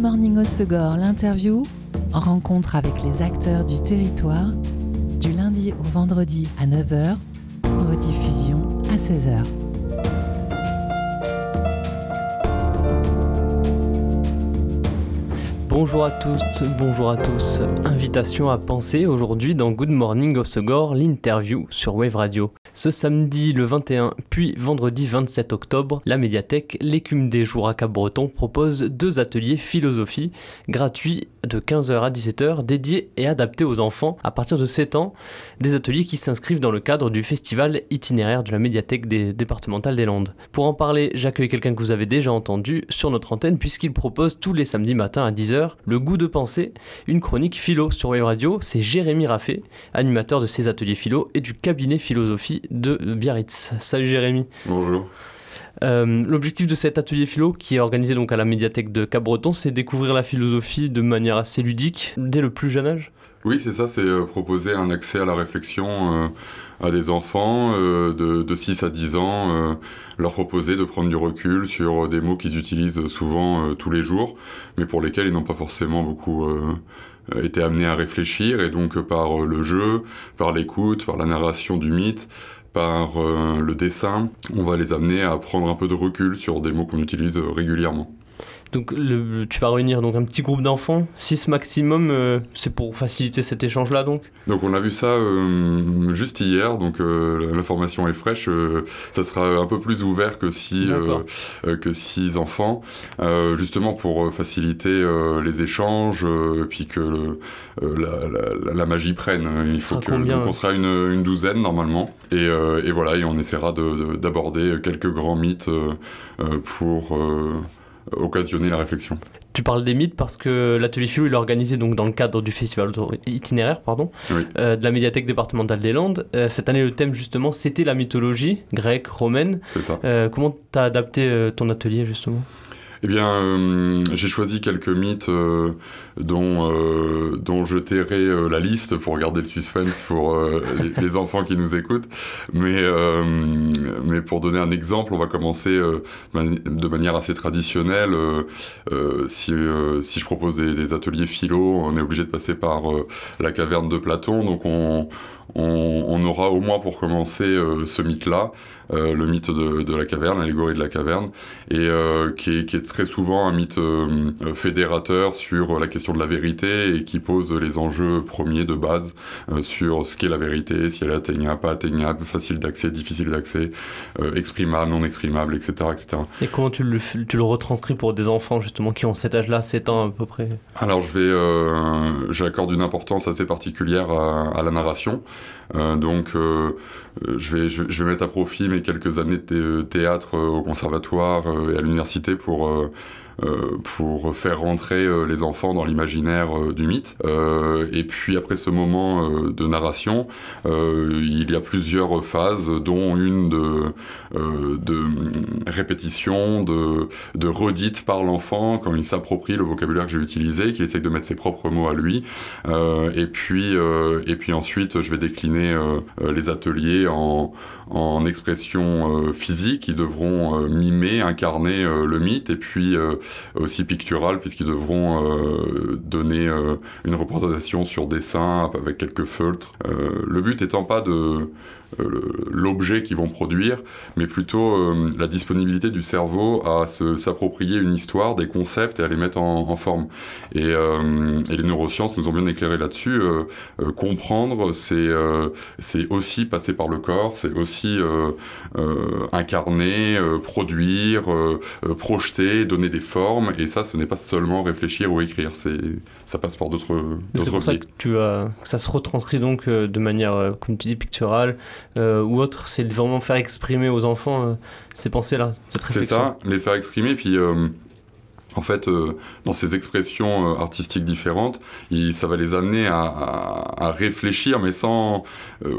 Morning au Segor, l'interview, en rencontre avec les acteurs du territoire, du lundi au vendredi à 9h, rediffusion à 16h. Bonjour à tous, bonjour à tous. Invitation à penser aujourd'hui dans Good Morning au Segor, l'interview sur Wave Radio. Ce samedi le 21 puis vendredi 27 octobre, la médiathèque L'écume des jours à Cap-Breton propose deux ateliers philosophie gratuits de 15h à 17h dédiés et adaptés aux enfants à partir de 7 ans, des ateliers qui s'inscrivent dans le cadre du festival itinéraire de la médiathèque des départementales des Landes. Pour en parler, j'accueille quelqu'un que vous avez déjà entendu sur notre antenne puisqu'il propose tous les samedis matins à 10h le goût de penser, une chronique philo sur Wave Radio, c'est Jérémy Raffet, animateur de ces ateliers philo et du cabinet philosophie de Biarritz. Salut Jérémy. Bonjour. Euh, l'objectif de cet atelier philo, qui est organisé donc à la médiathèque de Cap-Breton, c'est découvrir la philosophie de manière assez ludique dès le plus jeune âge. Oui, c'est ça, c'est euh, proposer un accès à la réflexion euh, à des enfants de, de, 6 à 10 ans, leur proposer de prendre du recul sur des mots qu'ils utilisent souvent tous les jours, mais pour lesquels ils n'ont pas forcément beaucoup été amenés à réfléchir, et donc par le jeu, par l'écoute, par la narration du mythe, par euh, le dessin, on va les amener à prendre un peu de recul sur des mots qu'on utilise régulièrement. Donc le, tu vas réunir donc un petit groupe d'enfants, 6 maximum, euh, c'est pour faciliter cet échange-là donc Donc on a vu ça euh, juste hier, donc l'information est fraîche, ça sera un peu plus ouvert que si que six enfants, justement pour faciliter les échanges, puis que la, la, magie prenne. Il faut que donc on sera une, une douzaine normalement, et, et, voilà, et on essaiera d'aborder quelques grands mythes pour occasionner la réflexion. Tu parles des mythes parce que l'atelier philo il est organisé donc dans le cadre du festival itinéraire pardon, euh, de la médiathèque départementale des Landes. Euh, cette année le thème justement c'était la mythologie grecque, romaine. C'est ça. Euh, comment tu as adapté ton atelier justement? Eh bien, euh, j'ai choisi quelques mythes euh, dont, euh, dont je tairai la liste pour garder le suspense pour les, enfants qui nous écoutent. Mais, mais pour donner un exemple, on va commencer de manière assez traditionnelle. si, si je propose des, ateliers philo, on est obligé de passer par la caverne de Platon. Donc on, on, aura au moins pour commencer ce mythe-là, euh, le mythe de, la caverne, l'allégorie de la caverne, et euh, qui est, très souvent un mythe fédérateur sur la question de la vérité et qui pose les enjeux premiers de base sur ce qu'est la vérité, si elle est atteignable, pas atteignable, facile d'accès, difficile d'accès, exprimable, non exprimable, etc., etc. Et comment tu le, tu le retranscris pour des enfants justement qui ont cet âge-là, 7 ans à peu près? Alors je vais, j'accorde une importance assez particulière à la narration. Euh, donc, euh, je, vais, je, vais mettre à profit mes quelques années de théâtre euh, au conservatoire et à l'université pour euh, pour faire rentrer euh, les enfants dans l'imaginaire euh, du mythe. et puis après ce moment de narration, il y a plusieurs phases, dont une de, de répétition, de, de redite par l'enfant quand il s'approprie le vocabulaire que j'ai utilisé, qu'il essaye de mettre ses propres mots à lui. et, puis, et puis ensuite, je vais décliner les ateliers en, en expression physique qui devront mimer, incarner le mythe et puis aussi picturales, puisqu'ils devront euh, donner euh, une représentation sur dessin avec quelques feutres. Euh, le but étant pas de l'objet qu'ils vont produire, mais plutôt la disponibilité du cerveau à s'approprier une histoire, des concepts et à les mettre en, forme. Et, et, les neurosciences nous ont bien éclairé là-dessus. comprendre, c'est aussi passer par le corps, c'est aussi incarner, produire, projeter, donner des formes et ça, ce n'est pas seulement réfléchir ou écrire, ça passe par d'autres. C'est pour ça que tu as, ça se retranscrit donc euh, de manière, euh, comme tu dis, picturale euh, ou autre. C'est vraiment faire exprimer aux enfants ces pensées-là, C'est ça, les faire exprimer, puis en fait, euh, dans ces expressions euh, artistiques différentes, ça va les amener à, réfléchir, mais sans. Euh,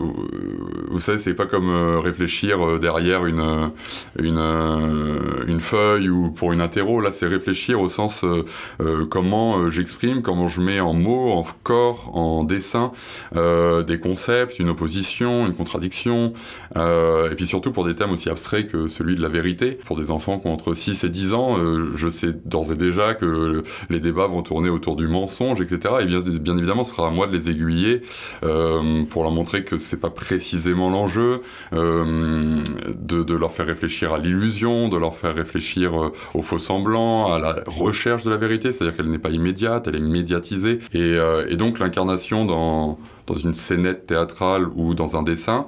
vous savez, c'est pas comme réfléchir derrière une, une, feuille ou pour une interro. Là, c'est réfléchir au sens comment j'exprime, comment je mets en mots, en corps, en dessin, des concepts, une opposition, une contradiction, et puis surtout pour des thèmes aussi abstraits que celui de la vérité. Pour des enfants qui ont entre 6 et 10 ans, je sais dans d'ores et déjà que les débats vont tourner autour du mensonge, etc. Et bien, bien évidemment, ce sera à moi de les aiguiller euh, pour leur montrer que c'est pas précisément l'enjeu, euh, de, leur faire réfléchir à l'illusion, de leur faire réfléchir euh, au faux semblant, à la recherche de la vérité, c'est-à-dire qu'elle n'est pas immédiate, elle est médiatisée. Et, donc l'incarnation dans une scénette théâtrale ou dans un dessin,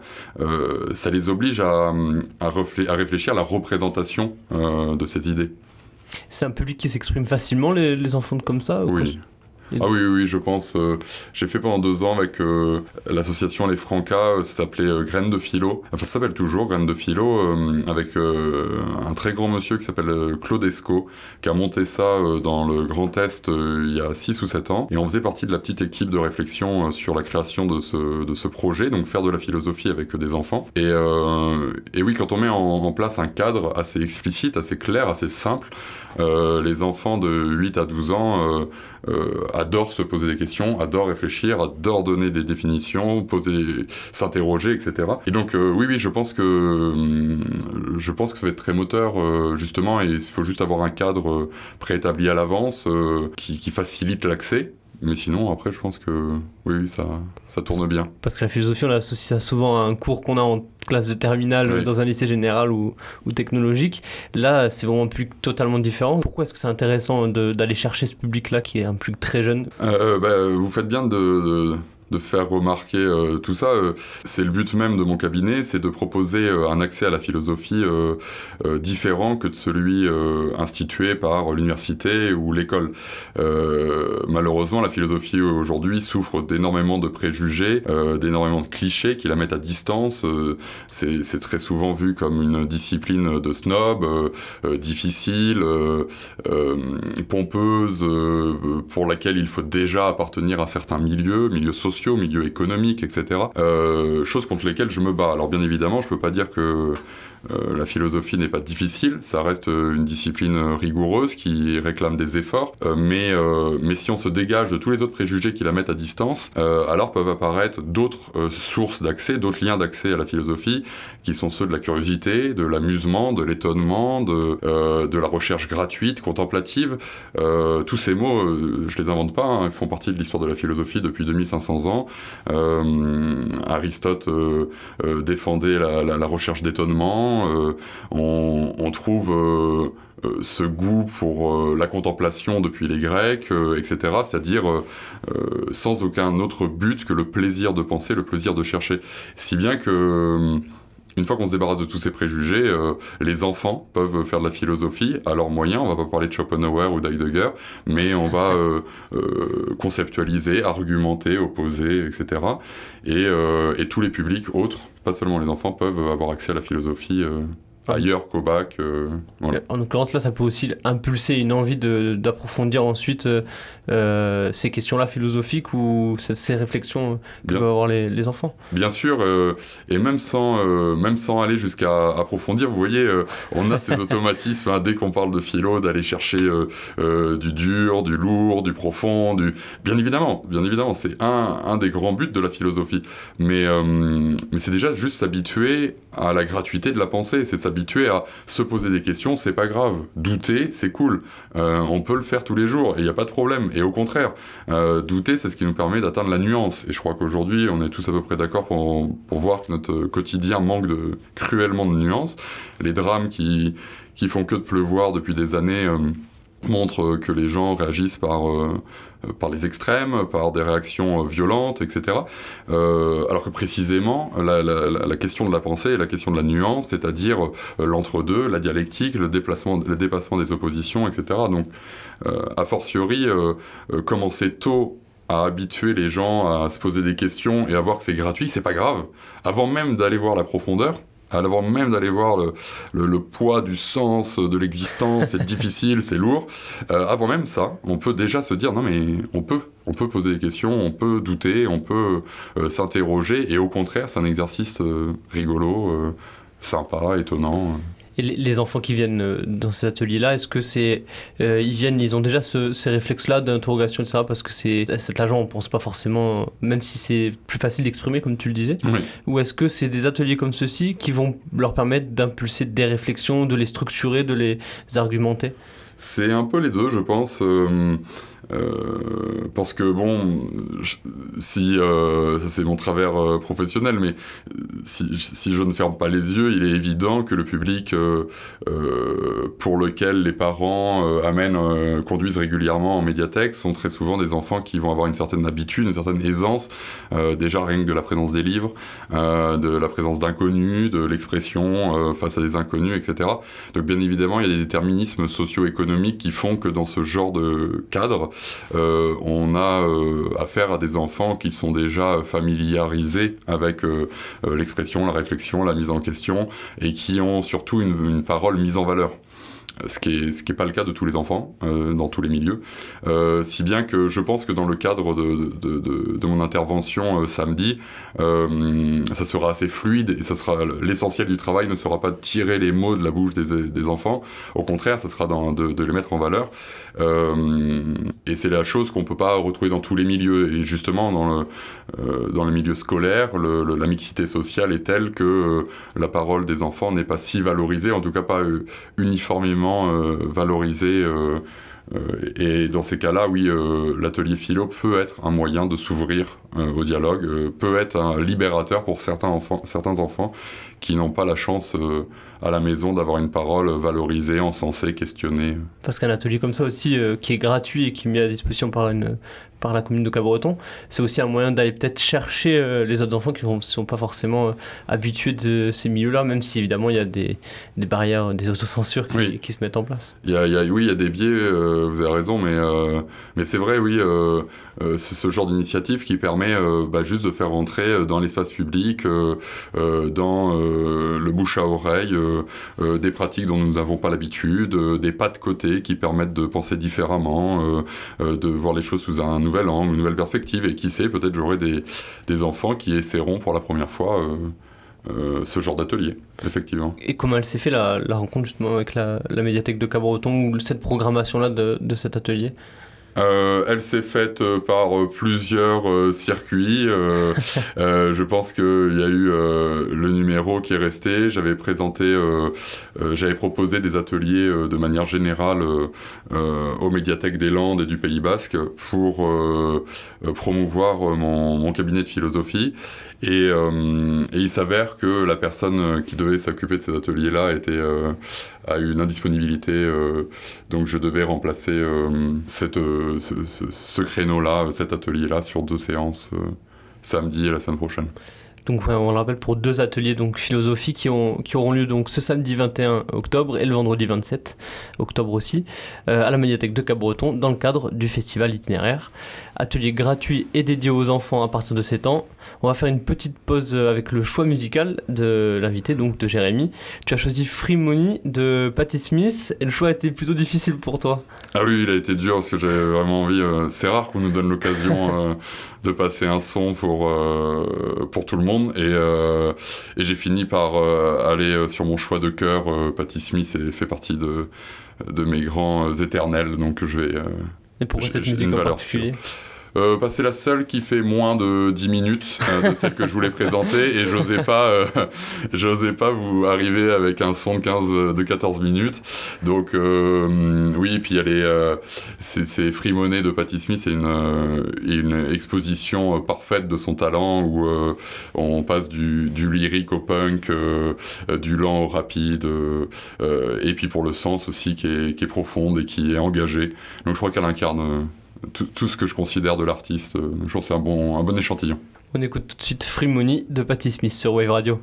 ça les oblige à, réfléchir à la représentation de ces idées. C'est un public qui s'exprime facilement, les, les, enfants comme ça Oui. Ah oui, oui, je pense. Euh, j'ai fait pendant deux ans avec euh, l'association Les Francas, euh, ça s'appelait Graines de Philo. Enfin, ça s'appelle toujours Graines de Philo, avec un très grand monsieur qui s'appelle Claude Esco, qui a monté ça dans le Grand Est il y a 6 ou 7 ans. Et on faisait partie de la petite équipe de réflexion sur la création de ce, de ce projet, donc faire de la philosophie avec des enfants. Et, et oui, quand on met en, en, place un cadre assez explicite, assez clair, assez simple, les enfants de 8 à 12 ans euh, adore se poser des questions, adore réfléchir, adore donner des définitions, poser, s'interroger, etc. Et donc euh, oui, oui, je pense que euh, je pense que ça va être très moteur justement, et il faut juste avoir un cadre préétabli à l'avance qui facilite l'accès mais sinon, après, je pense que oui, oui ça, ça tourne bien. Parce que la philosophie, on associe ça souvent à un cours qu'on a en classe de terminale oui. dans un lycée général ou, ou technologique. Là, c'est vraiment un public totalement différent. Pourquoi est-ce que c'est intéressant d'aller chercher ce public-là qui est un public très jeune? Euh, bah, Vous faites bien de, de de faire remarquer euh, tout ça. Euh, c'est le but même de mon cabinet, c'est de proposer euh, un accès à la philosophie différent que de celui institué par l'université ou l'école. malheureusement, la philosophie aujourd'hui souffre d'énormément de préjugés, d'énormément de clichés qui la mettent à distance. c'est très souvent vu comme une discipline de snob, difficile, pompeuse, pour laquelle il faut déjà appartenir à certains milieux, milieux sociaux sociaux, milieux économiques, etc. Euh, choses contre lesquelles je me bats. Alors bien évidemment, je peux pas dire que euh, la philosophie n'est pas difficile, ça reste une discipline rigoureuse qui réclame des efforts, euh, mais, euh, mais si on se dégage de tous les autres préjugés qui la mettent à distance, euh, alors peuvent apparaître d'autres euh, sources d'accès, d'autres liens d'accès à la philosophie, qui sont ceux de la curiosité, de l'amusement, de l'étonnement, de, euh, de la recherche gratuite, contemplative. tous ces mots, je les invente pas, hein, ils font partie de l'histoire de la philosophie depuis 2500 ans. Aristote défendait la recherche d'étonnement, euh, on, trouve euh, euh, ce goût pour la contemplation depuis les Grecs, etc. C'est-à-dire sans aucun autre but que le plaisir de penser, le plaisir de chercher. Si bien que une fois qu'on se débarrasse de tous ces préjugés, euh, les enfants peuvent faire de la philosophie à leurs moyens. On va pas parler de Schopenhauer ou d'Heidegger, mais on va euh, euh, conceptualiser, argumenter, opposer, etc. Et, et, tous les publics autres, pas seulement les enfants, peuvent avoir accès à la philosophie ailleurs qu'au bac. Euh, voilà. En l'occurrence, là, ça peut aussi impulser une envie d'approfondir ensuite euh, euh, ces questions-là philosophiques ou ces réflexions que peuvent avoir les, les, enfants. Bien sûr, euh, et même sans, même sans aller jusqu'à approfondir, vous voyez, on a ces automatismes hein, dès qu'on parle de philo, d'aller chercher du dur, du lourd, du profond, du... Bien évidemment, bien évidemment, c'est un, un des grands buts de la philosophie. Mais, mais c'est déjà juste s'habituer à la gratuité de la pensée, c'est s'habituer à se poser des questions, c'est pas grave. Douter, c'est cool. Euh, on peut le faire tous les jours et il n'y a pas de problème. Et au contraire, euh, douter, c'est ce qui nous permet d'atteindre la nuance. Et je crois qu'aujourd'hui, on est tous à peu près d'accord pour, pour voir que notre quotidien manque cruellement de nuances. Les drames qui, qui font que de pleuvoir depuis des années. Euh, montre que les gens réagissent par, euh, par les extrêmes, par des réactions violentes, etc. Euh, alors que précisément, la, question de la pensée est la question de la nuance, c'est-à-dire euh, l'entre-deux, la dialectique, le, déplacement, dépassement des oppositions, etc. Donc, euh, a fortiori, euh, euh, commencer tôt à habituer les gens à se poser des questions et à voir que c'est gratuit, c'est pas grave. Avant même d'aller voir la profondeur, avant même d'aller voir le, le, le, poids du sens de l'existence, c'est difficile, c'est lourd, euh, avant même ça, on peut déjà se dire non mais on peut, on peut poser des questions, on peut douter, on peut euh, s'interroger, et au contraire c'est un exercice euh, rigolo, sympa, étonnant. Et les enfants qui viennent euh, dans ces ateliers-là, est-ce que c'est, euh, ils viennent, ils ont déjà ce, ces réflexes-là d'interrogation, etc. Parce que c'est à cet âge, on pense pas forcément, même si c'est plus facile d'exprimer, comme tu le disais. Oui. Ou est-ce que c'est des ateliers comme ceux-ci qui vont leur permettre d'impulser des réflexions, de les structurer, de les argumenter? C'est un peu les deux, je pense. Euh, parce que bon, si euh, c'est mon travers euh, professionnel, mais si, si, je ne ferme pas les yeux, il est évident que le public pour lequel les parents amènent, conduisent régulièrement en médiathèque sont très souvent des enfants qui vont avoir une certaine habitude, une certaine aisance, déjà rien que de la présence des livres, de la présence d'inconnus, de l'expression face à des inconnus, etc. Donc bien évidemment, il y a des déterminismes socio-économiques qui font que dans ce genre de cadre, euh, on a euh, affaire à des enfants qui sont déjà familiarisés avec euh, l'expression, la réflexion, la mise en question, et qui ont surtout une parole mise en valeur ce qui n'est pas le cas de tous les enfants dans tous les milieux. Si bien que je pense que dans le cadre de, de, de, mon intervention samedi, ça sera assez fluide et ça sera l'essentiel du travail ne sera pas de tirer les mots de la bouche des, enfants. Au contraire, ça sera de, les mettre en valeur. Euh, et c'est la chose qu'on peut pas retrouver dans tous les milieux. Et justement, dans le, dans le milieu scolaire, le, la mixité sociale est telle que la parole des enfants n'est pas si valorisée, en tout cas pas uniformément euh, valorisé. Euh, euh, et dans ces cas-là, oui, l'atelier philo peut être un moyen de s'ouvrir au dialogue, peut être un libérateur pour certains enfants, certains enfants qui n'ont pas la chance à la maison d'avoir une parole valorisée, encensée, questionnée. Parce qu'un atelier comme ça aussi, qui est gratuit et qui est mis à disposition par une, par la commune de Cabreton, c'est aussi un moyen d'aller peut-être chercher euh, les autres enfants qui ne sont pas forcément euh, habitués de ces milieux-là, même si évidemment il y a des, des barrières, des autocensures qui, qui, se mettent en place. Il y a, il y a, oui, il y a des biais, euh, vous avez raison, mais, mais c'est vrai, oui, c'est ce genre d'initiative qui permet bah, juste de faire rentrer dans l'espace public, dans le bouche à oreille, des pratiques dont nous n'avons pas l'habitude, des pas de côté qui permettent de penser différemment, de voir les choses sous un nouveau angle, une nouvelle perspective. Et qui sait, peut-être j'aurai des, des, enfants qui essaieront pour la première fois euh, euh, ce genre d'atelier, effectivement. Et comment elle s'est fait la, la, rencontre justement avec la, la médiathèque de Cabreton ou cette programmation-là de, de cet atelier? Euh, elle s'est faite euh, par euh, plusieurs circuits. je pense qu'il y a eu le numéro qui est resté. J'avais présenté, j'avais proposé des ateliers de manière générale aux médiathèques des Landes et du Pays Basque pour promouvoir mon, mon, cabinet de philosophie. Et, et il s'avère que la personne qui devait s'occuper de ces ateliers-là était eu une indisponibilité, euh, donc je devais remplacer euh, euh, ce, créneau-là, cet atelier-là, sur deux séances, samedi et la semaine prochaine. Donc on le rappelle pour deux ateliers donc philosophie qui, ont, qui auront lieu donc ce samedi 21 octobre et le vendredi 27 octobre aussi à la médiathèque de Cabreton dans le cadre du festival itinéraire. Atelier gratuit et dédié aux enfants à partir de 7 ans. On va faire une petite pause avec le choix musical de l'invité donc de Jérémy. Tu as choisi Free Money de Patti Smith et le choix a été plutôt difficile pour toi. Ah oui, il a été dur parce que j'avais vraiment envie. Euh, c'est rare qu'on nous donne l'occasion euh, de passer un son pour, euh, pour tout le monde. Et, euh, et j'ai fini par euh, aller sur mon choix de cœur. Patti Smith fait partie de, de mes grands éternels, donc je vais. et pourquoi cette musique en particulier? Euh, bah, c'est la seule qui fait moins de 10 minutes euh, de celle que je voulais présenter et j'osais pas, euh, j'osais pas vous arriver avec un son de 15, de 14 minutes. Donc oui, puis elle est, c'est Free Money de Patti Smith, c'est une, une exposition parfaite de son talent où on passe du, du lyrique au punk, du lent au rapide, et puis pour le sens aussi qui est, qui est profonde et qui est engagée. Donc je crois qu'elle incarne tout, tout, ce que je considère de l'artiste. Euh, je pense que c'est un bon, un bon échantillon. On écoute tout de suite Free Money de Patti Smith sur Wave Radio.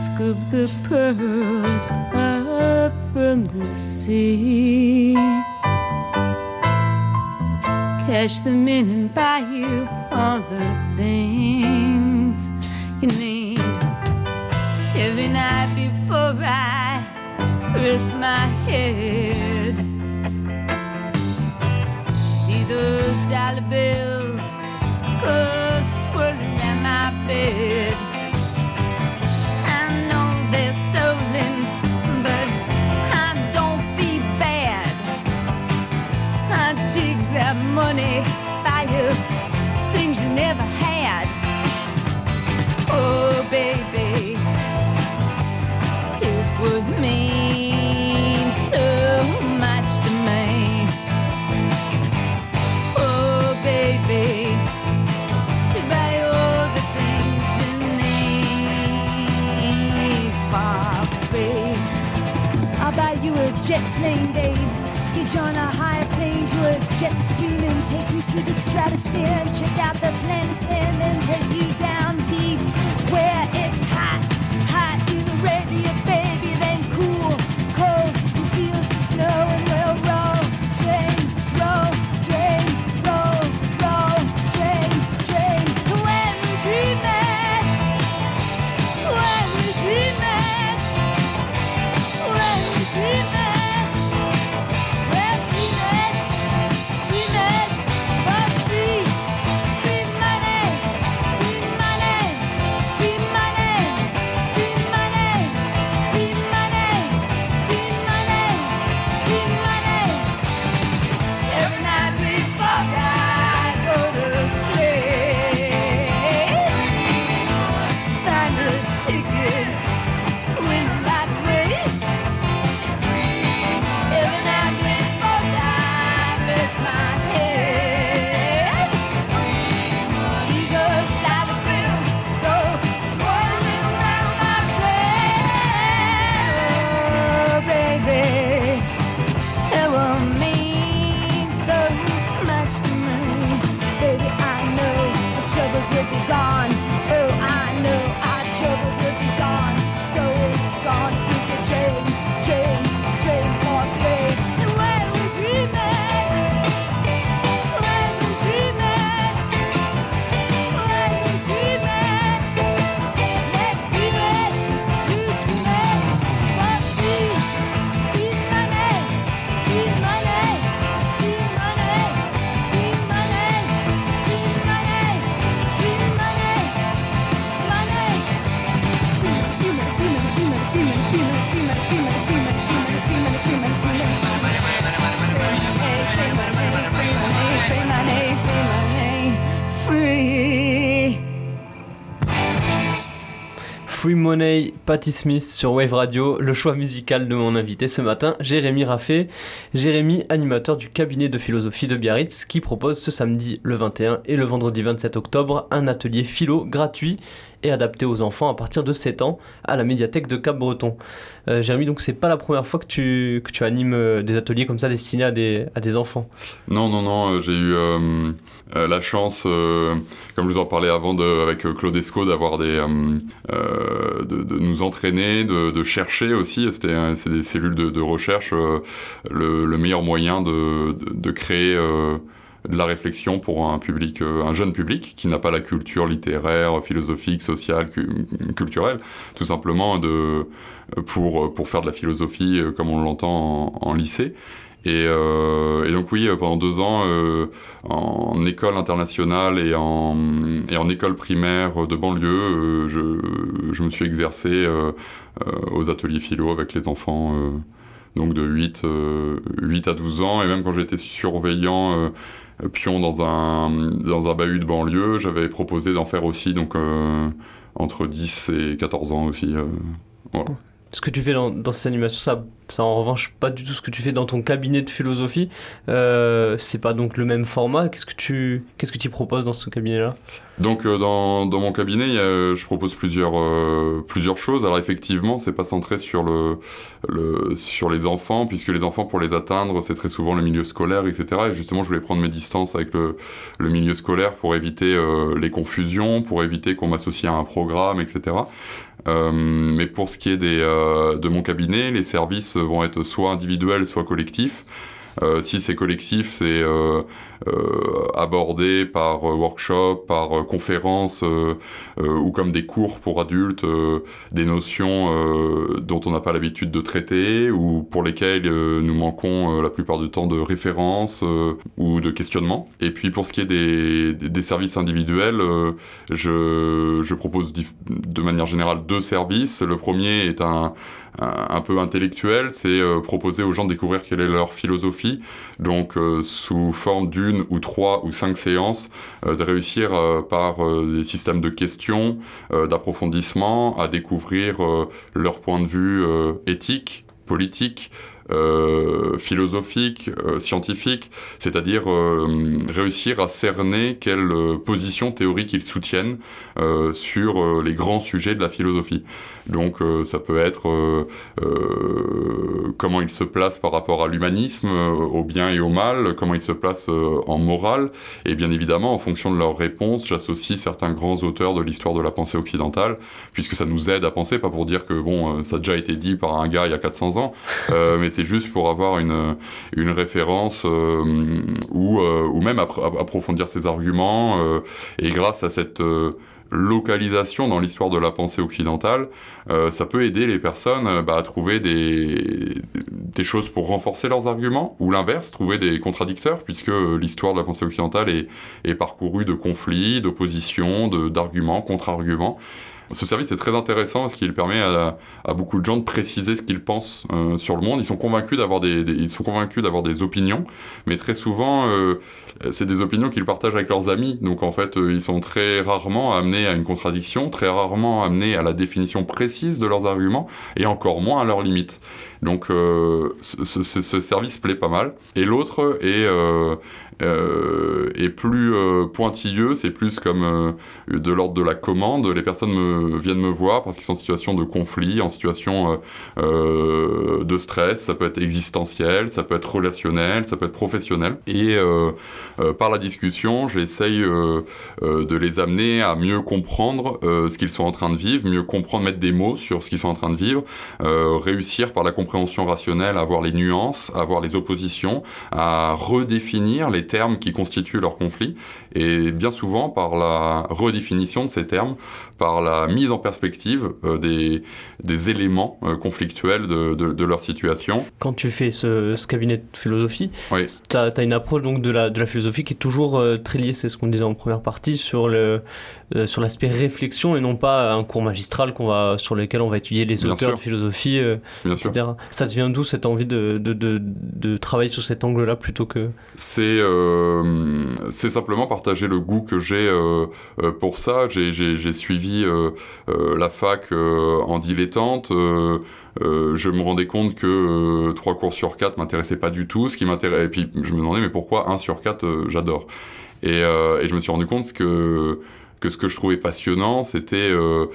scoop the pearls up from the sea. Catch them in and buy you all the things you need. Every night before I rest my head, see those dollar bills go swirling at my bed. money, buy you things you never had. Oh, baby, it would mean so much to me. Oh, baby, to buy all the things you need for. I'll buy you a jet plane, babe. Get you on a higher plane to a jet stream the stratosphere and check out the planet and take you down. Money, Patti Smith sur Wave Radio, le choix musical de mon invité ce matin, Jérémy Raffet. Jérémy, animateur du cabinet de philosophie de Biarritz, qui propose ce samedi le 21 et le vendredi 27 octobre un atelier philo gratuit et adapté aux enfants à partir de 7 ans à la médiathèque de Cap-Breton. Euh, Jérémy, donc c'est pas la première fois que tu, que tu animes euh, des ateliers comme ça destinés à des, à des enfants. Non, non, non, euh, j'ai eu la chance, comme je vous en parlais avant avec Claude Esco, d'avoir des, de, de nous entraîner, de, chercher aussi. C'est des cellules de, recherche, euh, le, le meilleur moyen de, de, créer euh, de la réflexion pour un public, euh, un jeune public qui n'a pas la culture littéraire, philosophique, sociale, cu- culturelle, tout simplement de, pour, pour faire de la philosophie comme on l'entend en, en lycée. Et, euh, et donc oui, euh, pendant deux ans, euh, en école internationale et en, école primaire de banlieue, je, me suis exercé aux ateliers philo avec les enfants donc de 8, euh, 8 à 12 ans. Et même quand j'étais surveillant pion dans un, dans un bahut de banlieue, j'avais proposé d'en faire aussi donc, entre 10 et 14 ans aussi. voilà. Ce que tu fais dans, dans ces animations, ça, ça en revanche pas du tout ce que tu fais dans ton cabinet de philosophie. Euh, c'est pas donc le même format. Qu'est-ce que tu qu'est-ce que tu proposes dans ce cabinet-là? Donc euh, dans, dans mon cabinet, a- je propose plusieurs, euh, plusieurs choses. Alors effectivement, c'est pas centré sur, le, sur les enfants, puisque les enfants, pour les atteindre, c'est très souvent le milieu scolaire, etc. Et justement, je voulais prendre mes distances avec le, le milieu scolaire pour éviter euh, les confusions, pour éviter qu'on m'associe à un programme, etc. Euh, mais pour ce qui est des, euh, de mon cabinet, les services vont être soit individuels, soit collectifs. Euh, si c'est collectif, c'est euh, euh, abordé par workshop, par conférence ou comme des cours pour adultes, des notions dont on n'a pas l'habitude de traiter ou pour lesquelles nous manquons la plupart du temps de références ou de questionnements. Et puis pour ce qui est des, des services individuels, je, je propose de manière générale deux services. Le premier est un un peu intellectuel, c'est euh, proposer aux gens de découvrir quelle est leur philosophie, donc euh, sous forme d'une ou trois ou cinq séances, euh, de réussir par des systèmes de questions, d'approfondissement, à découvrir leur point de vue éthique, politique, euh, philosophique, euh, scientifique, c'est-à-dire euh, réussir à cerner quelle position théorique ils soutiennent sur les grands sujets de la philosophie. Donc ça peut être comment ils se placent par rapport à l'humanisme, au bien et au mal, comment ils se placent en morale, et bien évidemment en fonction de leurs réponses, j'associe certains grands auteurs de l'histoire de la pensée occidentale, puisque ça nous aide à penser, pas pour dire que bon, ça a déjà été dit par un gars il y a 400 ans, mais c'est juste pour avoir une, une référence euh, ou, euh, ou même approfondir ses arguments. Euh, et grâce à cette localisation dans l'histoire de la pensée occidentale, ça peut aider les personnes bah, à trouver des, choses pour renforcer leurs arguments, ou l'inverse, trouver des contradicteurs, puisque l'histoire de la pensée occidentale est, est parcourue de conflits, d'oppositions, d'arguments, contre-arguments. Ce service est très intéressant parce qu'il permet à, beaucoup de gens de préciser ce qu'ils pensent euh, sur le monde. Ils sont convaincus d'avoir des, ils sont convaincus d'avoir des opinions, mais très souvent euh, c'est des opinions qu'ils partagent avec leurs amis. Donc en fait, euh, ils sont très rarement amenés à une contradiction, très rarement amenés à la définition précise de leurs arguments et encore moins à leurs limites. Donc ce, ce, service plaît pas mal. Et l'autre est et plus euh, pointilleux, c'est plus comme euh, de l'ordre de la commande. Les personnes viennent me voir parce qu'ils sont en situation de conflit, en situation de stress. Ça peut être existentiel, ça peut être relationnel, ça peut être professionnel. Et par la discussion, j'essaye de les amener à mieux comprendre ce qu'ils sont en train de vivre, mieux comprendre, mettre des mots sur ce qu'ils sont en train de vivre, réussir par la compréhension rationnelle à voir les nuances, à voir les oppositions, à redéfinir les termes qui constituent leur conflit, et bien souvent par la redéfinition de ces termes, par la mise en perspective euh, des, des, éléments euh, conflictuels de, de, leur situation. Quand tu fais ce, ce cabinet de philosophie, tu as, une approche donc de la, de la philosophie qui est toujours euh, très liée, c'est ce qu'on disait en première partie, sur le sur l'aspect réflexion et non pas un cours magistral qu'on va, sur lequel on va étudier les auteurs de philosophie, etc. Ça te vient d'où cette envie de, de, de, travailler sur cet angle-là plutôt que... C'est c'est simplement partager le goût que j'ai pour ça. J'ai suivi euh, euh, la fac euh, en dilettante. je me rendais compte que 3 cours sur 4 m'intéressaient pas du tout. Qui m'intéressait, et puis je me demandais mais pourquoi 1 sur 4 j'adore? Et, je me suis rendu compte que que ce que je trouvais passionnant, c'était euh,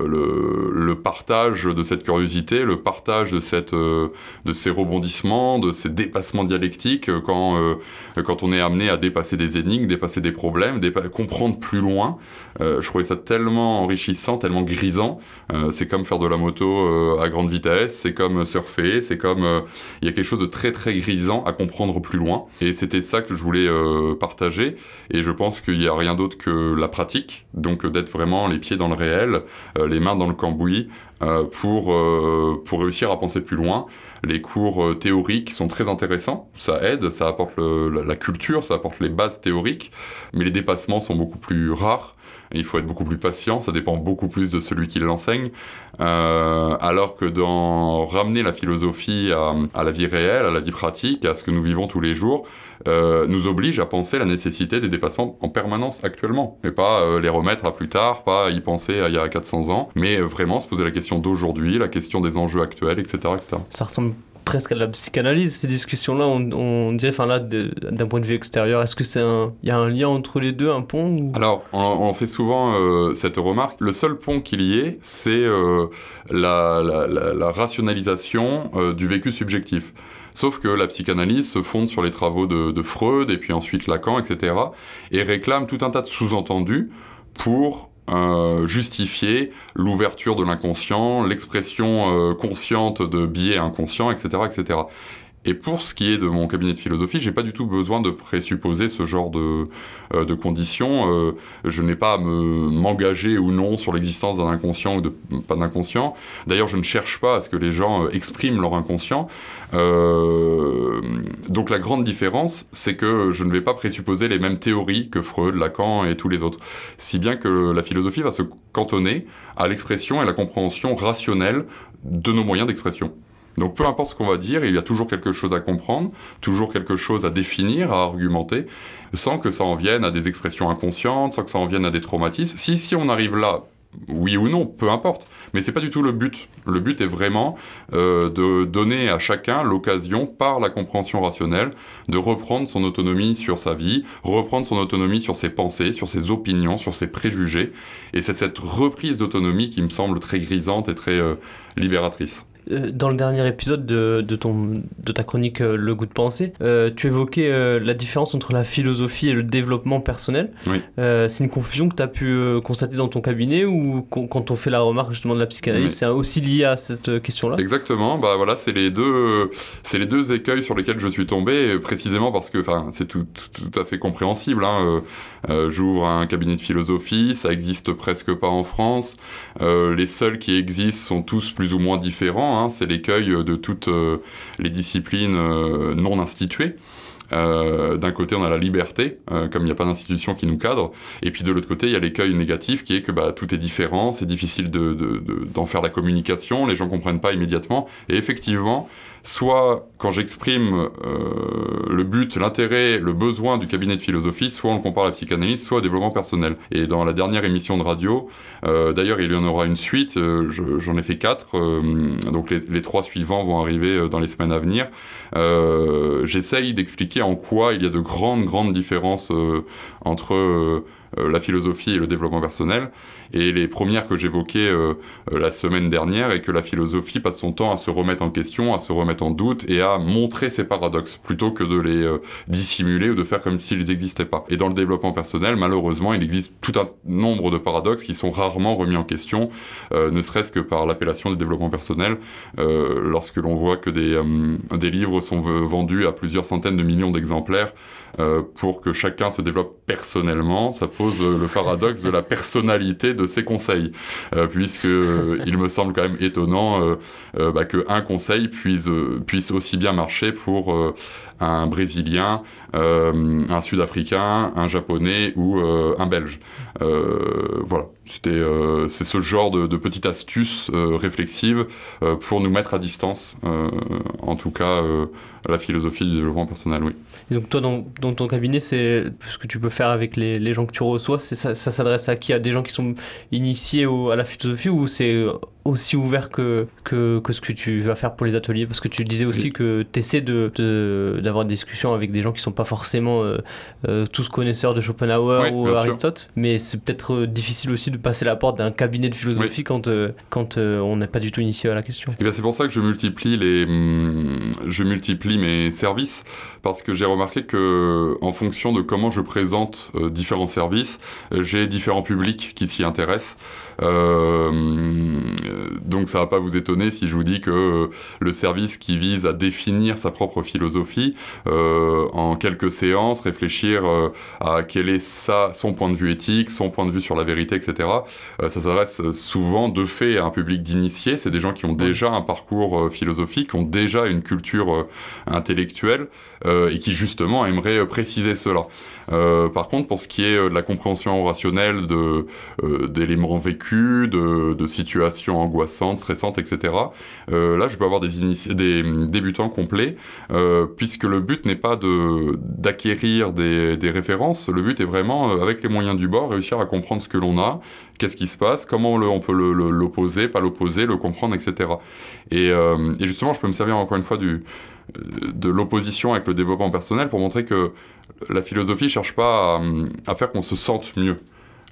le, le, partage de cette curiosité, le partage de, cette, euh, de ces rebondissements, de ces dépassements dialectiques, euh, quand, quand on est amené à dépasser des énigmes, dépasser des problèmes, comprendre plus loin. je trouvais ça tellement enrichissant, tellement grisant. c'est comme faire de la moto à grande vitesse, c'est comme surfer, c'est comme... Il y a quelque chose de très très grisant à comprendre plus loin. Et c'était ça que je voulais partager. Et je pense qu'il n'y a rien d'autre que la pratique donc d'être vraiment les pieds dans le réel, euh, les mains dans le cambouis, euh, pour, euh, pour réussir à penser plus loin. Les cours théoriques sont très intéressants, ça aide, ça apporte la culture, ça apporte les bases théoriques, mais les dépassements sont beaucoup plus rares. Il faut être beaucoup plus patient, ça dépend beaucoup plus de celui qui l'enseigne. alors que dans ramener la philosophie à, la vie réelle, à la vie pratique, à ce que nous vivons tous les jours, euh, nous oblige à penser la nécessité des dépassements en permanence actuellement, et pas euh, les remettre à plus tard, pas y penser à il y a 400 ans, mais vraiment se poser la question d'aujourd'hui, la question des enjeux actuels, etc. etc. Ça ressemble presque à la psychanalyse, ces discussions-là, on, dirait, enfin là, d'un point de vue extérieur, est-ce que c'est il y a un lien entre les deux, un pont Alors, on, fait souvent euh, cette remarque. Le seul pont qu'il y ait, c'est la, la, rationalisation du vécu subjectif. Sauf que la psychanalyse se fonde sur les travaux de, Freud et puis ensuite Lacan, etc. et réclame tout un tas de sous-entendus pour euh, justifier l'ouverture de l'inconscient, l'expression euh, consciente de biais inconscients, etc., etc. Et pour ce qui est de mon cabinet de philosophie, j'ai pas du tout besoin de présupposer ce genre de, euh, conditions. Euh, je n'ai pas à me, m'engager ou non sur l'existence d'un inconscient ou de, pas d'inconscient. D'ailleurs, je ne cherche pas à ce que les gens euh, expriment leur inconscient. Donc la grande différence, c'est que je ne vais pas présupposer les mêmes théories que Freud, Lacan et tous les autres. Si bien que la philosophie va se cantonner à l'expression et la compréhension rationnelle de nos moyens d'expression. Donc peu importe ce qu'on va dire, il y a toujours quelque chose à comprendre, toujours quelque chose à définir, à argumenter, sans que ça en vienne à des expressions inconscientes, sans que ça en vienne à des traumatismes. Si, si on arrive là, oui ou non, peu importe. Mais c'est pas du tout le but. Le but est vraiment euh, de donner à chacun l'occasion, par la compréhension rationnelle, de reprendre son autonomie sur sa vie, reprendre son autonomie sur ses pensées, sur ses opinions, sur ses préjugés. Et c'est cette reprise d'autonomie qui me semble très grisante et très euh, libératrice. Euh, dans le dernier épisode de, de, ton, de ta chronique euh, Le goût de penser, euh, tu évoquais euh, la différence entre la philosophie et le développement personnel. Oui. Euh, c'est une confusion que tu as pu constater dans ton cabinet ou qu- quand on fait la remarque justement de la psychanalyse, Oui. c'est aussi lié à cette question-là? Exactement, bah voilà, c'est les deux, c'est les deux écueils sur lesquels je suis tombé, précisément parce que, c'est tout, tout, tout à fait compréhensible. Hein, J'ouvre un cabinet de philosophie, ça existe presque pas en France. Les seuls qui existent sont tous plus ou moins différents. Hein, c'est l'écueil de toutes euh, les disciplines euh, non instituées. Euh, D'un côté, on a la liberté, comme il n'y a pas d'institution qui nous cadre, et puis de l'autre côté, il y a l'écueil négatif qui est que bah, tout est différent, c'est difficile d'en de, de, d'en faire la communication, les gens comprennent pas immédiatement, et effectivement, soit quand j'exprime euh, le but, l'intérêt, le besoin du cabinet de philosophie, soit on le compare à la psychanalyse, soit au développement personnel. Et dans la dernière émission de radio, euh, d'ailleurs il y en aura une suite, euh, je- j'en ai fait quatre, euh, donc les, les trois suivants vont arriver dans les semaines à venir. J'essaye d'expliquer en quoi il y a de grandes, grandes différences entre la philosophie et le développement personnel. Et les premières que j'évoquais euh, euh, la semaine dernière, et que la philosophie passe son temps à se remettre en question, à se remettre en doute et à montrer ses paradoxes, plutôt que de les euh, dissimuler ou de faire comme s'ils n'existaient pas. Et dans le développement personnel, malheureusement, il existe tout un nombre de paradoxes qui sont rarement remis en question, ne serait-ce que par l'appellation de développement personnel, lorsque l'on voit que des, livres sont vendus à plusieurs centaines de millions d'exemplaires pour que chacun se développe personnellement, ça pose le paradoxe de la personnalité de ses conseils, euh, puisque euh, il me semble quand même étonnant euh, bah, qu'un conseil puisse, aussi bien marcher pour un Brésilien, euh, un Sud-Africain, un Japonais ou euh, un Belge. Euh, voilà, c'était c'est ce genre de, de petite astuce réflexive pour nous mettre à distance, en tout cas la philosophie du développement personnel, oui. Et donc toi, dans, dans ton cabinet, c'est ce que tu peux faire avec les, les gens que tu reçois, c'est ça, ça s'adresse à qui? À des gens qui sont initiés au- à la philosophie ou c'est aussi ouvert que, que, que ce que tu vas faire pour les ateliers? Parce que tu disais aussi Oui. que tu essaies de, de- d'avoir des discussions avec des gens qui sont pas forcément euh, euh, tous connaisseurs de Schopenhauer Oui, ou sûr. Aristote, mais c'est peut-être euh, difficile aussi de passer la porte d'un cabinet de philosophie quand, quand on n'est pas du tout initié à la question. Et bien c'est pour ça que je multiplie les, hum, je multiplie mes services parce que j'ai remarqué que en fonction de comment je présente différents services, j'ai différents publics qui s'y intéressent. Euh, donc ça va pas vous étonner si je vous dis que le service qui vise à définir sa propre philosophie euh, en quelques séances, réfléchir euh, à quel est sa, son point de vue éthique, son point de vue sur la vérité, etc. Euh, ça s'adresse souvent de fait à un public d'initiés. C'est des gens qui ont déjà un parcours philosophique, ont déjà une culture intellectuelle et qui justement aimeraient préciser cela. Euh, par contre, pour ce qui est euh, de la compréhension rationnelle euh, d'éléments vécus, de, situations angoissantes, stressantes, etc., là, je peux avoir des, débutants complets, puisque le but n'est pas d'acquérir des, références, le but est vraiment, avec les moyens du bord, réussir à comprendre ce que l'on a, qu'est-ce qui se passe, comment on peut l'opposer, pas l'opposer, le comprendre, etc. Et, justement, je peux me servir encore une fois de l'opposition avec le développement personnel pour montrer que la philosophie cherche pas à, à faire qu'on se sente mieux.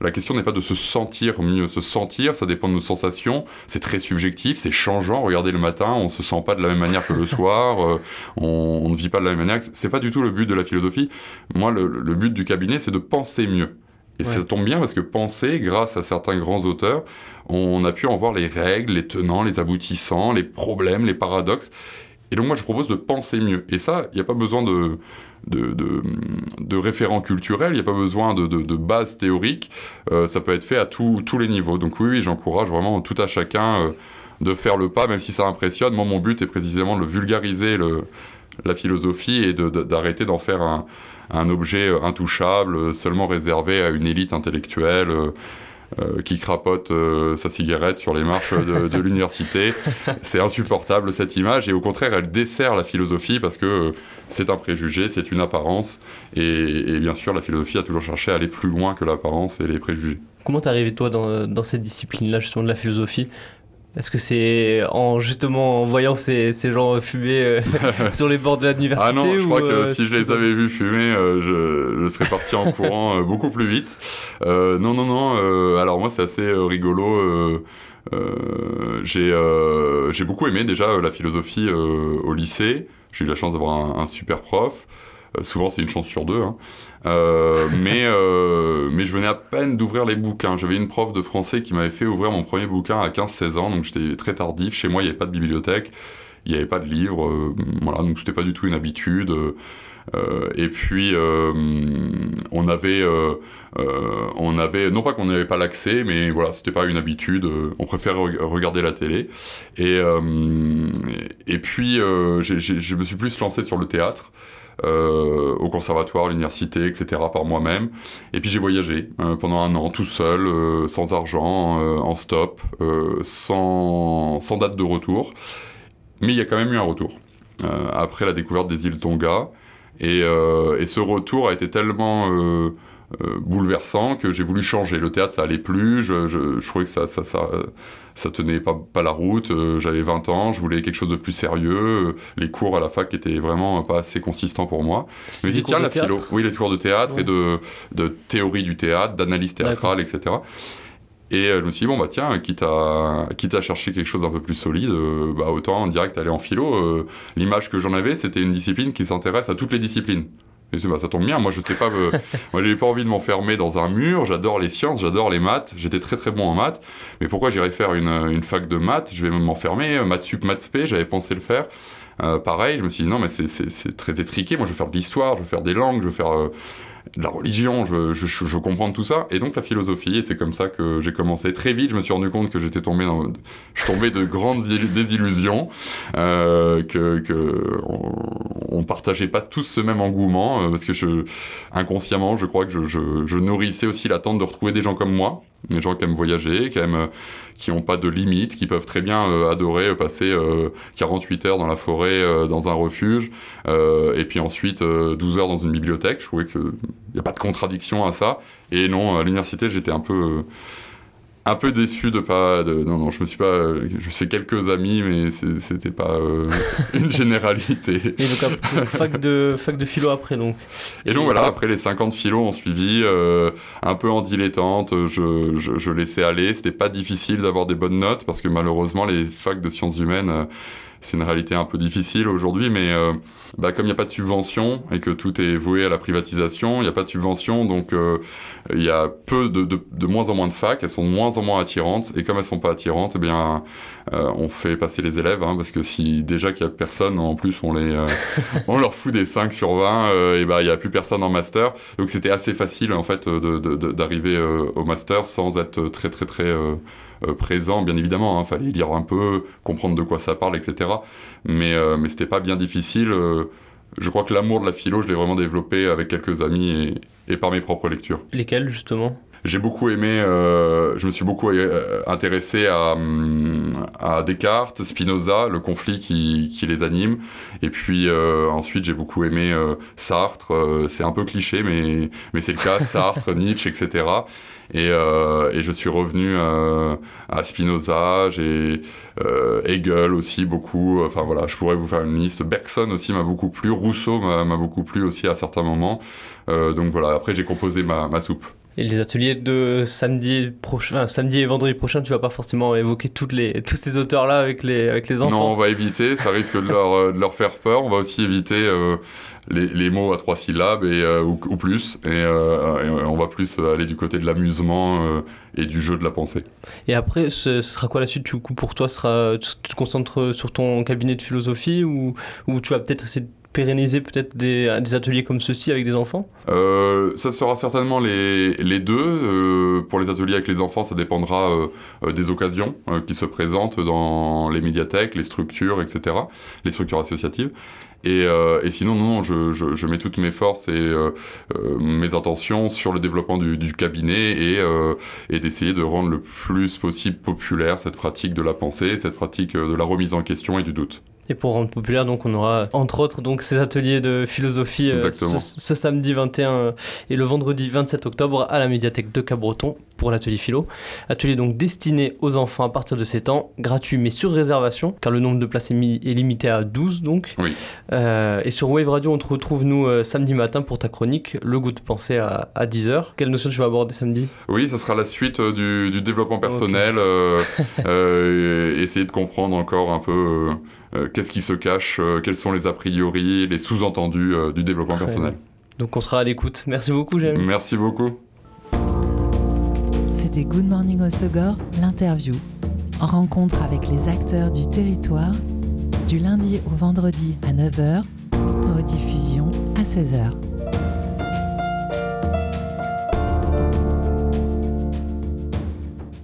La question n'est pas de se sentir mieux. Se sentir, ça dépend de nos sensations. C'est très subjectif, c'est changeant. Regardez le matin, on se sent pas de la même manière que le soir. euh, on, on ne vit pas de la même manière. C'est pas du tout le but de la philosophie. Moi, le, le but du cabinet, c'est de penser mieux. Et Ouais. ça tombe bien parce que penser, grâce à certains grands auteurs, on a pu en voir les règles, les tenants, les aboutissants, les problèmes, les paradoxes. Et donc moi je propose de penser mieux. Et ça, il n'y a pas besoin de, référents culturels, il n'y a pas besoin de, de, base théorique. Euh, ça peut être fait à tous les niveaux. Donc oui, oui j'encourage vraiment tout à chacun euh, de faire le pas, même si ça impressionne. Moi, mon but est précisément de vulgariser la philosophie et d'arrêter d'en faire un, objet euh, intouchable, seulement réservé à une élite intellectuelle. Euh, qui crapote euh, sa cigarette sur les marches de, de l'université. C'est insupportable cette image et au contraire elle dessert la philosophie parce que euh, c'est un préjugé, c'est une apparence et, et bien sûr la philosophie a toujours cherché à aller plus loin que l'apparence et les préjugés. Comment t'es arrivé toi dans, dans cette discipline-là justement de la philosophie? Est-ce que c'est en justement en voyant ces, ces gens fumer euh, sur les bords de l'université Ah non, je ou, crois que euh, si je les avais vus fumer, euh, je, je serais parti en courant beaucoup plus vite. Non, non, non. alors moi, c'est assez rigolo. j'ai j'ai beaucoup aimé déjà la philosophie au lycée. J'ai eu la chance d'avoir un, un super prof. Euh, souvent, c'est une chance sur deux. hein. Euh, mais, euh, mais je venais à peine d'ouvrir les bouquins. J'avais une prof de français qui m'avait fait ouvrir mon premier bouquin à 15-16 ans, donc j'étais très tardif. Chez moi, il n'y avait pas de bibliothèque, il n'y avait pas de livres, euh, voilà, donc c'était pas du tout une habitude. euh, et puis, euh, on avait, euh, on avait, non pas qu'on n'avait pas l'accès, mais voilà, c'était pas une habitude. on préfère re- regarder la télé. Et, euh, et puis, euh, j'ai- je me suis plus lancé sur le théâtre. Euh, au conservatoire, à l'université, etc., par moi-même. Et puis j'ai voyagé euh, pendant un an, tout seul, euh, sans argent, en stop, sans, date de retour. Mais il y a quand même eu un retour. Après la découverte des îles Tonga. Et ce retour a été tellement euh, euh, bouleversant que j'ai voulu changer. Le théâtre, ça allait plus. Je, je, je trouvais que ça, ça, ça, ça tenait pas, pas la route. Euh, J'avais 20 ans, je voulais quelque chose de plus sérieux. Euh, Les cours à la fac étaient vraiment pas assez consistants pour moi. Me des dis, tiens, la philo. Oui, les cours de théâtre Ouais. et de, de théorie du théâtre, d'analyse théâtrale, etc. Et euh, je me suis dit, bon, bah tiens, quitte à, quitte à chercher quelque chose d'un peu plus solide, euh, bah autant en direct aller en philo. Euh, L'image que j'en avais, c'était une discipline qui s'intéresse à toutes les disciplines. Et bah, ça tombe bien, moi je sais pas, euh, moi j'ai pas envie de m'enfermer dans un mur, j'adore les sciences, j'adore les maths, j'étais très très bon en maths, mais pourquoi j'irais faire une, une fac de maths, je vais m'enfermer, euh, maths sup, maths j'avais pensé le faire. Euh, pareil, je me suis dit non, mais c'est- très étriqué. Moi, je veux faire de l'histoire, je veux faire des langues, je veux faire euh, de la religion, je je, je- comprendre tout ça. Et donc, la philosophie, et c'est comme ça que j'ai commencé. Très vite, je me suis rendu compte que j'étais tombé dans. Je tombais de grandes illu- désillusions, euh, que, que on, partageait pas tous ce même engouement, euh, parce que je, inconsciemment, je crois que je, je nourrissais aussi l'attente de retrouver des gens comme moi, des gens qui aiment voyager, qui aiment. euh, qui n'ont pas de limites, qui peuvent très bien euh, adorer euh, passer euh, 48 heures dans la forêt, dans un refuge, et puis ensuite euh, 12 heures dans une bibliothèque. Je trouvais qu'il n'y a pas de contradiction à ça. Et non, à l'université, j'étais un peu... un peu déçu de pas de, non non je me suis pas je me suis fait quelques amis mais c'était pas euh, une généralité Et donc, donc, fac, de, fac de philo après donc. et donc voilà, après les 50 philos ont suivi, euh, un peu en dilettante, je, je, je laissais aller. C'était pas difficile d'avoir des bonnes notes parce que malheureusement les facs de sciences humaines, euh, c'est une réalité un peu difficile aujourd'hui. Mais euh, bah, comme il n'y a pas de subvention et que tout est voué à la privatisation, il n'y a pas de subvention, donc euh, il y a peu de, de, de moins en moins de facs. Elles sont de moins en moins attirantes et comme elles sont pas attirantes, eh bien euh, on fait passer les élèves hein, parce que si déjà qu'il y a personne, en plus on les on leur fout des 5 sur 20 euh, et bah il y a plus personne en master donc c'était assez facile en fait d'arriver au master sans être très très très présent bien évidemment il fallait lire un peu comprendre de quoi ça parle etc mais euh, mais c'était pas bien difficile euh, je crois que l'amour de la philo je l'ai vraiment développé avec quelques amis et, et par mes propres lectures. Lesquels justement? J'ai beaucoup aimé, euh, je me suis beaucoup euh, intéressé à, hum, à Descartes, Spinoza, le conflit qui, qui les anime. Et puis euh, ensuite, j'ai beaucoup aimé euh, Sartre. euh, c'est un peu cliché, mais, mais c'est le cas. Sartre, Nietzsche, etc. Et, euh, et je suis revenu euh, à Spinoza, j'ai euh, Hegel aussi beaucoup. Enfin voilà, je pourrais vous faire une liste. Bergson aussi m'a beaucoup plu. Rousseau m'a m'a beaucoup plu aussi à certains moments. Euh, donc voilà, après j'ai composé ma, ma soupe. Et les ateliers de samedi prochain, samedi et vendredi prochain, tu vas pas forcément évoquer toutes les, tous ces auteurs-là avec les, avec les enfants. Non, on va éviter, ça risque de leur, euh, de leur faire peur. On va aussi éviter euh, les, les, mots à trois syllabes et, euh, ou, ou, plus. Et, et, on va plus aller du côté de l'amusement et du jeu de la pensée. Et après, ce sera quoi la suite? Du coup pour toi sera, Tu te concentres sur ton cabinet de philosophie ou, ou tu vas peut-être essayer de pérenniser peut-être des, ateliers comme ceux-ci avec des enfants euh, Ça sera certainement les, deux. Euh, pour les ateliers avec les enfants, ça dépendra euh, des occasions qui se présentent dans les médiathèques, les structures, etc., les structures associatives. Et, sinon, non, non je, mets toutes mes forces et euh, euh, mes intentions sur le développement du, cabinet et, euh, et d'essayer de rendre le plus possible populaire cette pratique de la pensée, cette pratique de la remise en question et du doute. Et pour rendre populaire, donc on aura entre autres donc ces ateliers de philosophie euh, ce, ce, samedi 21 et le vendredi 27 octobre à la médiathèque de Cabreton pour l'atelier philo. Atelier donc destiné aux enfants à partir de 7 ans, gratuit mais sur réservation, car le nombre de places est, est limité à 12 donc. Oui. Euh, et sur Wave Radio, on te retrouve nous euh, samedi matin pour ta chronique, Le goût de pensée à, à 10h. Quelle notion tu vas aborder samedi? Oui, ça sera la suite euh, du, du, développement personnel, okay. essayer de comprendre encore un peu euh, qu'est-ce qui se cache, euh, quels sont les a priori, les sous-entendus euh, du développement Très personnel. Bien. Donc on sera à l'écoute. Merci beaucoup, Jérémy. Merci beaucoup. C'était Good Morning Osogor, l'interview. En rencontre avec les acteurs du territoire, du lundi au vendredi à 9h, rediffusion à 16h.